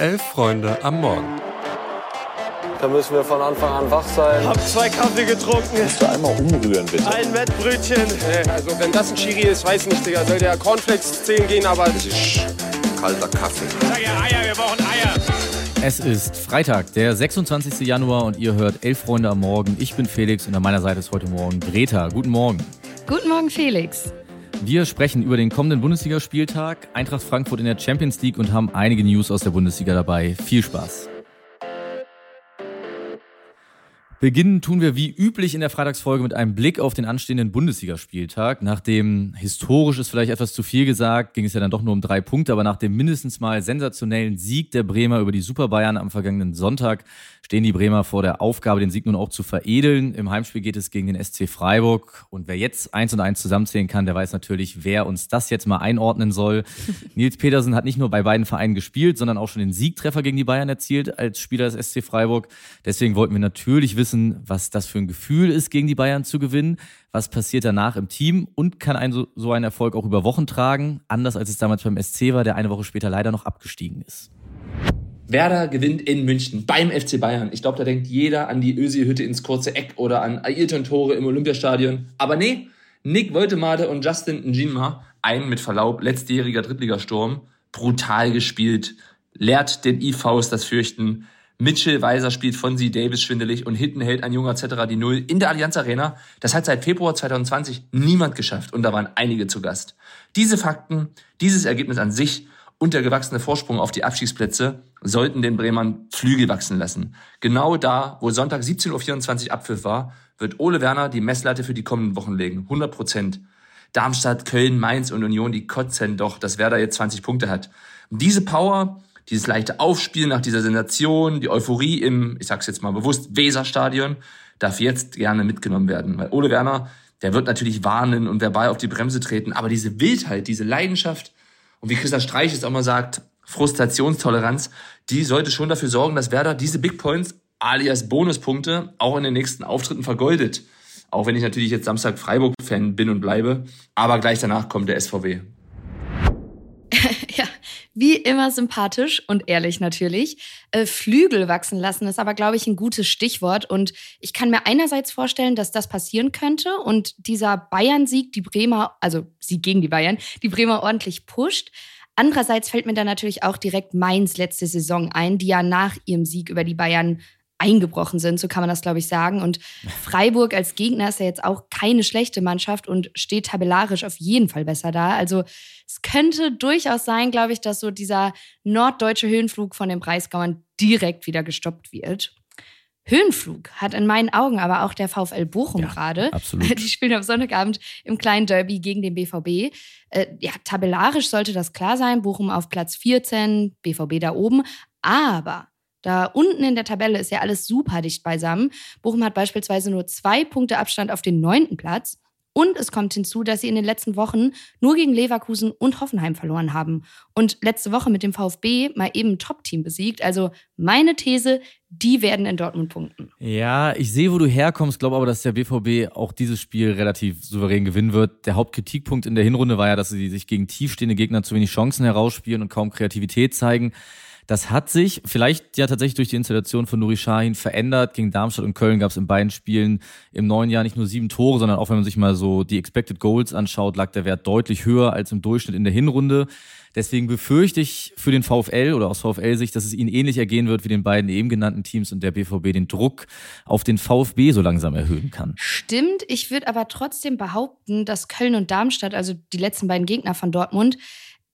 Elf Freunde am Morgen. Da müssen wir von Anfang an wach sein. Hab zwei Kaffee getrunken. Kannst du einmal umrühren, bitte? Ein Wettbrötchen. Also wenn das ein Chiri ist, weiß nicht, Digga. Soll der Cornflakes zählen gehen, aber... Das ist kalter Kaffee. Sag ja Eier, wir brauchen Eier. Es ist Freitag, der 26. Januar und ihr hört Elf Freunde am Morgen. Ich bin Felix und an meiner Seite ist heute Morgen Greta. Guten Morgen. Guten Morgen, Felix. Wir sprechen über den kommenden Bundesligaspieltag, Eintracht Frankfurt in der Champions League und haben einige News aus der Bundesliga dabei. Viel Spaß. Beginnen tun wir wie üblich in der Freitagsfolge mit einem Blick auf den anstehenden Bundesligaspieltag. Nach dem historisch ist vielleicht etwas zu viel gesagt, ging es ja dann doch nur um drei Punkte, aber nach dem mindestens mal sensationellen Sieg der Bremer über die Super Bayern am vergangenen Sonntag stehen die Bremer vor der Aufgabe, den Sieg nun auch zu veredeln. Im Heimspiel geht es gegen den SC Freiburg und wer jetzt eins und eins zusammenzählen kann, der weiß natürlich, wer uns das jetzt mal einordnen soll. Nils Petersen hat nicht nur bei beiden Vereinen gespielt, sondern auch schon den Siegtreffer gegen die Bayern erzielt als Spieler des SC Freiburg. Deswegen wollten wir natürlich wissen, wissen, was das für ein Gefühl ist, gegen die Bayern zu gewinnen. Was passiert danach im Team und kann ein so, so ein Erfolg auch über Wochen tragen, anders als es damals beim SC war, der eine Woche später leider noch abgestiegen ist. Werder gewinnt in München beim FC Bayern. Ich glaube, da denkt jeder an die Ösi-Hütte ins kurze Eck oder an Ailton-Tore im Olympiastadion. Aber nee, Nick Woltemade und Justin Njima, ein mit Verlaub letztjähriger Drittligasturm, brutal gespielt, lehrt den IVs das Fürchten, Mitchell Weiser spielt von Sie Davis schwindelig und hinten hält ein junger etc. die Null in der Allianz Arena. Das hat seit Februar 2020 niemand geschafft und da waren einige zu Gast. Diese Fakten, dieses Ergebnis an sich und der gewachsene Vorsprung auf die Abstiegsplätze sollten den Bremern Flügel wachsen lassen. Genau da, wo Sonntag 17.24 Uhr Abpfiff war, wird Ole Werner die Messlatte für die kommenden Wochen legen. 100 Prozent. Darmstadt, Köln, Mainz und Union, die kotzen doch, dass Werder jetzt 20 Punkte hat. diese Power dieses leichte Aufspielen nach dieser Sensation, die Euphorie im, ich sag's jetzt mal bewusst, Weserstadion, darf jetzt gerne mitgenommen werden. Weil Ole Werner, der wird natürlich warnen und verbal auf die Bremse treten, aber diese Wildheit, diese Leidenschaft und wie Christa Streich es auch mal sagt, Frustrationstoleranz, die sollte schon dafür sorgen, dass Werder diese Big Points alias Bonuspunkte auch in den nächsten Auftritten vergoldet. Auch wenn ich natürlich jetzt Samstag Freiburg-Fan bin und bleibe. Aber gleich danach kommt der SVW. ja, wie immer sympathisch und ehrlich natürlich. Äh, Flügel wachsen lassen ist aber, glaube ich, ein gutes Stichwort. Und ich kann mir einerseits vorstellen, dass das passieren könnte und dieser Bayern-Sieg die Bremer, also Sieg gegen die Bayern, die Bremer ordentlich pusht. Andererseits fällt mir dann natürlich auch direkt Mainz letzte Saison ein, die ja nach ihrem Sieg über die Bayern eingebrochen sind, so kann man das, glaube ich, sagen. Und Freiburg als Gegner ist ja jetzt auch keine schlechte Mannschaft und steht tabellarisch auf jeden Fall besser da. Also es könnte durchaus sein, glaube ich, dass so dieser norddeutsche Höhenflug von den Breisgauern direkt wieder gestoppt wird. Höhenflug hat in meinen Augen aber auch der VfL Bochum ja, gerade. Absolut. Die spielen am Sonntagabend im kleinen Derby gegen den BVB. Äh, ja, tabellarisch sollte das klar sein. Bochum auf Platz 14, BVB da oben. Aber da unten in der Tabelle ist ja alles super dicht beisammen. Bochum hat beispielsweise nur zwei Punkte Abstand auf den neunten Platz. Und es kommt hinzu, dass sie in den letzten Wochen nur gegen Leverkusen und Hoffenheim verloren haben. Und letzte Woche mit dem VfB mal eben ein Top-Team besiegt. Also meine These, die werden in Dortmund punkten. Ja, ich sehe, wo du herkommst, glaube aber, dass der BVB auch dieses Spiel relativ souverän gewinnen wird. Der Hauptkritikpunkt in der Hinrunde war ja, dass sie sich gegen tiefstehende Gegner zu wenig Chancen herausspielen und kaum Kreativität zeigen. Das hat sich vielleicht ja tatsächlich durch die Installation von Nuri Sahin verändert. Gegen Darmstadt und Köln gab es in beiden Spielen im neuen Jahr nicht nur sieben Tore, sondern auch wenn man sich mal so die Expected Goals anschaut, lag der Wert deutlich höher als im Durchschnitt in der Hinrunde. Deswegen befürchte ich für den VfL oder aus VfL-Sicht, dass es ihnen ähnlich ergehen wird wie den beiden eben genannten Teams und der BVB den Druck auf den VfB so langsam erhöhen kann. Stimmt, ich würde aber trotzdem behaupten, dass Köln und Darmstadt, also die letzten beiden Gegner von Dortmund,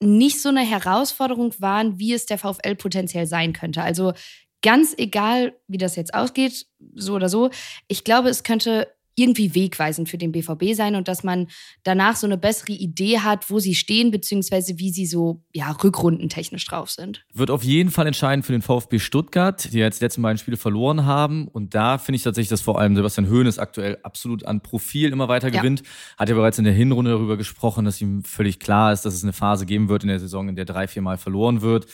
nicht so eine Herausforderung waren, wie es der VfL potenziell sein könnte. Also ganz egal, wie das jetzt ausgeht, so oder so, ich glaube, es könnte irgendwie wegweisend für den BVB sein und dass man danach so eine bessere Idee hat, wo sie stehen, beziehungsweise wie sie so ja, rückrundentechnisch drauf sind. Wird auf jeden Fall entscheidend für den VfB Stuttgart, die jetzt die letzten beiden Spiele verloren haben. Und da finde ich tatsächlich, dass vor allem Sebastian Hoeneß aktuell absolut an Profil immer weiter gewinnt. Ja. Hat ja bereits in der Hinrunde darüber gesprochen, dass ihm völlig klar ist, dass es eine Phase geben wird in der Saison, in der drei, vier Mal verloren wird.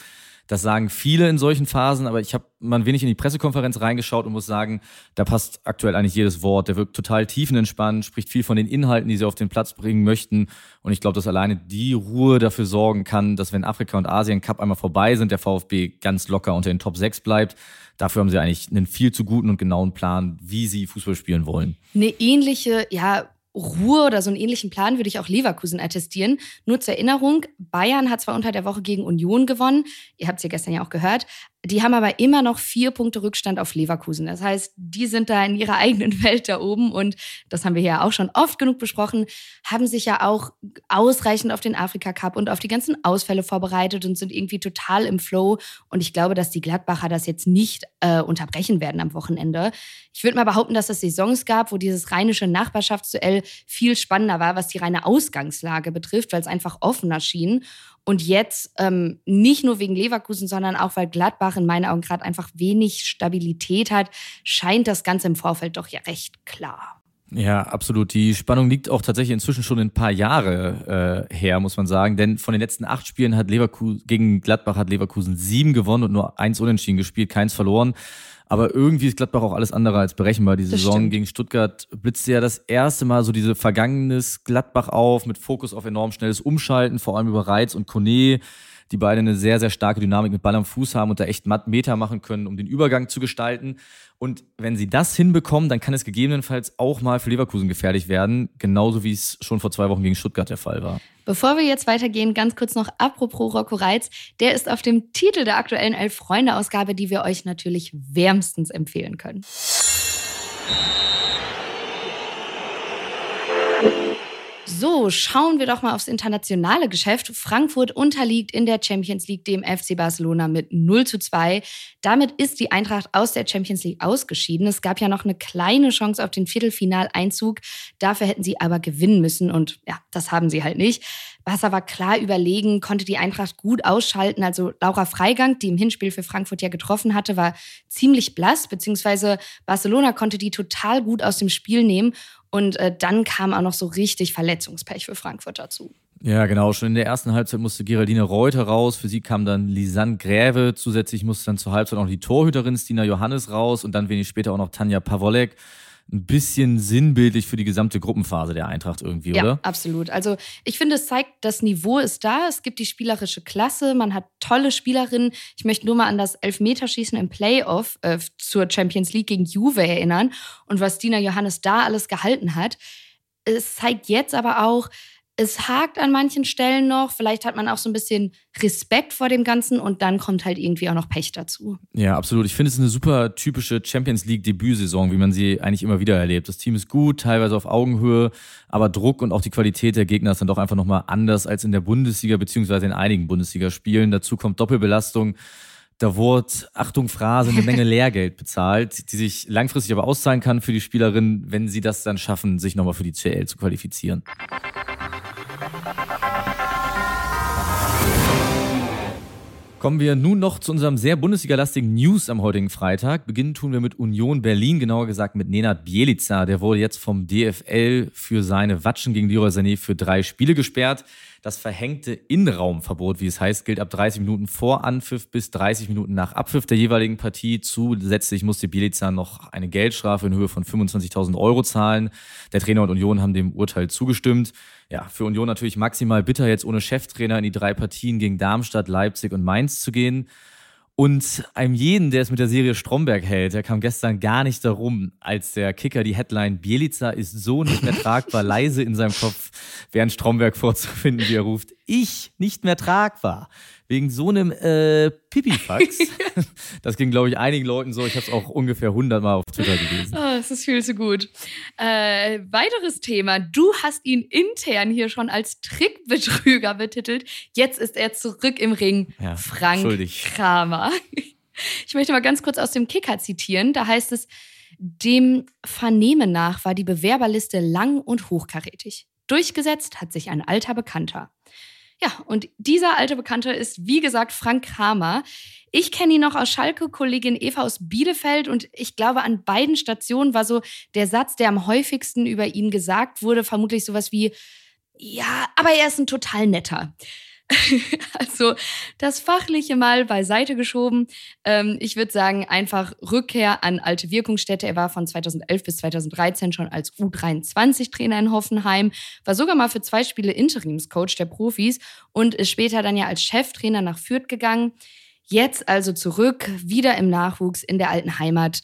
Das sagen viele in solchen Phasen, aber ich habe mal wenig in die Pressekonferenz reingeschaut und muss sagen, da passt aktuell eigentlich jedes Wort. Der wirkt total tiefenentspannt, spricht viel von den Inhalten, die sie auf den Platz bringen möchten. Und ich glaube, dass alleine die Ruhe dafür sorgen kann, dass wenn Afrika und Asien Cup einmal vorbei sind, der VfB ganz locker unter den Top 6 bleibt. Dafür haben sie eigentlich einen viel zu guten und genauen Plan, wie sie Fußball spielen wollen. Eine ähnliche, ja, Ruhe oder so einen ähnlichen Plan würde ich auch Leverkusen attestieren. Nur zur Erinnerung, Bayern hat zwar unter der Woche gegen Union gewonnen, ihr habt es ja gestern ja auch gehört, die haben aber immer noch vier Punkte Rückstand auf Leverkusen. Das heißt, die sind da in ihrer eigenen Welt da oben und das haben wir ja auch schon oft genug besprochen, haben sich ja auch ausreichend auf den Afrika Cup und auf die ganzen Ausfälle vorbereitet und sind irgendwie total im Flow. Und ich glaube, dass die Gladbacher das jetzt nicht äh, unterbrechen werden am Wochenende. Ich würde mal behaupten, dass es Saisons gab, wo dieses rheinische Nachbarschaftsduell viel spannender war, was die reine Ausgangslage betrifft, weil es einfach offener schien. Und jetzt ähm, nicht nur wegen Leverkusen, sondern auch weil Gladbach in meinen Augen gerade einfach wenig Stabilität hat, scheint das Ganze im Vorfeld doch ja recht klar. Ja, absolut. Die Spannung liegt auch tatsächlich inzwischen schon ein paar Jahre äh, her, muss man sagen. Denn von den letzten acht Spielen hat Leverkusen gegen Gladbach hat Leverkusen sieben gewonnen und nur eins unentschieden gespielt, keins verloren. Aber irgendwie ist Gladbach auch alles andere als berechenbar. Die Saison gegen Stuttgart blitzte ja das erste Mal so diese vergangenes Gladbach auf, mit Fokus auf enorm schnelles Umschalten, vor allem über Reiz und Kone, die beide eine sehr, sehr starke Dynamik mit Ball am Fuß haben und da echt Meter machen können, um den Übergang zu gestalten. Und wenn sie das hinbekommen, dann kann es gegebenenfalls auch mal für Leverkusen gefährlich werden, genauso wie es schon vor zwei Wochen gegen Stuttgart der Fall war. Bevor wir jetzt weitergehen, ganz kurz noch apropos Rocco Reitz. Der ist auf dem Titel der aktuellen Elf-Freunde-Ausgabe, die wir euch natürlich wärmstens empfehlen können. So, schauen wir doch mal aufs internationale Geschäft. Frankfurt unterliegt in der Champions League dem FC Barcelona mit 0 zu 2. Damit ist die Eintracht aus der Champions League ausgeschieden. Es gab ja noch eine kleine Chance auf den Viertelfinaleinzug. Dafür hätten sie aber gewinnen müssen und ja, das haben sie halt nicht. Barca war klar überlegen, konnte die Eintracht gut ausschalten. Also Laura Freigang, die im Hinspiel für Frankfurt ja getroffen hatte, war ziemlich blass, beziehungsweise Barcelona konnte die total gut aus dem Spiel nehmen. Und äh, dann kam auch noch so richtig Verletzungspech für Frankfurt dazu. Ja, genau. Schon in der ersten Halbzeit musste Geraldine Reuter raus. Für sie kam dann Lisanne Gräve. Zusätzlich musste dann zur Halbzeit auch die Torhüterin Stina Johannes raus und dann wenig später auch noch Tanja Pavolek ein bisschen sinnbildlich für die gesamte Gruppenphase der Eintracht irgendwie, ja, oder? Ja, absolut. Also ich finde, es zeigt, das Niveau ist da. Es gibt die spielerische Klasse. Man hat tolle Spielerinnen. Ich möchte nur mal an das Elfmeterschießen im Playoff äh, zur Champions League gegen Juve erinnern und was Dina Johannes da alles gehalten hat. Es zeigt jetzt aber auch, es hakt an manchen Stellen noch. Vielleicht hat man auch so ein bisschen Respekt vor dem Ganzen und dann kommt halt irgendwie auch noch Pech dazu. Ja, absolut. Ich finde es eine super typische Champions League Debütsaison, wie man sie eigentlich immer wieder erlebt. Das Team ist gut, teilweise auf Augenhöhe, aber Druck und auch die Qualität der Gegner ist dann doch einfach nochmal anders als in der Bundesliga beziehungsweise in einigen Bundesligaspielen. Dazu kommt Doppelbelastung. Da wurde, Achtung, Phrase, eine Menge Lehrgeld bezahlt, die sich langfristig aber auszahlen kann für die Spielerin, wenn sie das dann schaffen, sich nochmal für die CL zu qualifizieren. Kommen wir nun noch zu unserem sehr Bundesliga-lastigen News am heutigen Freitag. Beginnen tun wir mit Union Berlin, genauer gesagt mit Nenad Bielica. Der wurde jetzt vom DFL für seine Watschen gegen Leroy Sané für drei Spiele gesperrt. Das verhängte Innenraumverbot, wie es heißt, gilt ab 30 Minuten vor Anpfiff bis 30 Minuten nach Abpfiff der jeweiligen Partie. Zusätzlich musste Bielica noch eine Geldstrafe in Höhe von 25.000 Euro zahlen. Der Trainer und Union haben dem Urteil zugestimmt. Ja, für Union natürlich maximal bitter, jetzt ohne Cheftrainer in die drei Partien gegen Darmstadt, Leipzig und Mainz zu gehen. Und einem jeden, der es mit der Serie Stromberg hält, der kam gestern gar nicht darum, als der Kicker die Headline Bielica ist so nicht mehr tragbar leise in seinem Kopf, während Stromberg vorzufinden, wie er ruft, ich nicht mehr tragbar wegen so einem äh, Pipifax. das ging, glaube ich, einigen Leuten so. Ich habe es auch ungefähr 100 Mal auf Twitter gelesen. Oh, das ist viel zu gut. Äh, weiteres Thema. Du hast ihn intern hier schon als Trickbetrüger betitelt. Jetzt ist er zurück im Ring. Ja, Frank schuldig. Kramer. Ich möchte mal ganz kurz aus dem Kicker zitieren. Da heißt es, dem Vernehmen nach war die Bewerberliste lang und hochkarätig. Durchgesetzt hat sich ein alter Bekannter. Ja, und dieser alte Bekannte ist, wie gesagt, Frank Kramer. Ich kenne ihn noch aus Schalke, Kollegin Eva aus Bielefeld und ich glaube, an beiden Stationen war so der Satz, der am häufigsten über ihn gesagt wurde, vermutlich sowas wie, ja, aber er ist ein total netter. also das Fachliche mal beiseite geschoben. Ähm, ich würde sagen, einfach Rückkehr an alte Wirkungsstätte. Er war von 2011 bis 2013 schon als U23-Trainer in Hoffenheim, war sogar mal für zwei Spiele Interimscoach der Profis und ist später dann ja als Cheftrainer nach Fürth gegangen. Jetzt also zurück, wieder im Nachwuchs in der alten Heimat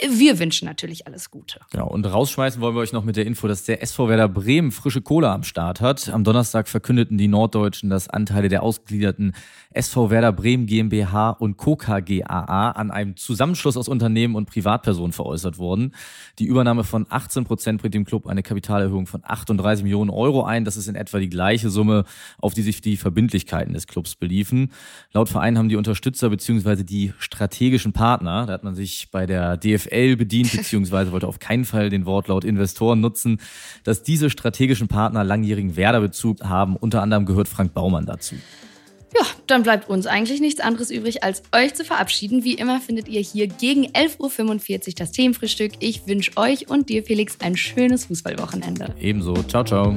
wir wünschen natürlich alles Gute. Genau, und rausschmeißen wollen wir euch noch mit der Info, dass der SV Werder Bremen frische Kohle am Start hat. Am Donnerstag verkündeten die Norddeutschen, dass Anteile der ausgegliederten SV Werder Bremen GmbH und Co. KGaA an einem Zusammenschluss aus Unternehmen und Privatpersonen veräußert wurden. Die Übernahme von 18 Prozent bringt dem Club eine Kapitalerhöhung von 38 Millionen Euro ein. Das ist in etwa die gleiche Summe, auf die sich die Verbindlichkeiten des Clubs beliefen. Laut Verein haben die Unterstützer bzw. die strategischen Partner, da hat man sich bei der DFL bedient, beziehungsweise wollte auf keinen Fall den Wortlaut Investoren nutzen, dass diese strategischen Partner langjährigen Werder-Bezug haben. Unter anderem gehört Frank Baumann dazu. Ja, dann bleibt uns eigentlich nichts anderes übrig, als euch zu verabschieden. Wie immer findet ihr hier gegen 11.45 Uhr das Themenfrühstück. Ich wünsche euch und dir, Felix, ein schönes Fußballwochenende. Ebenso. Ciao, ciao.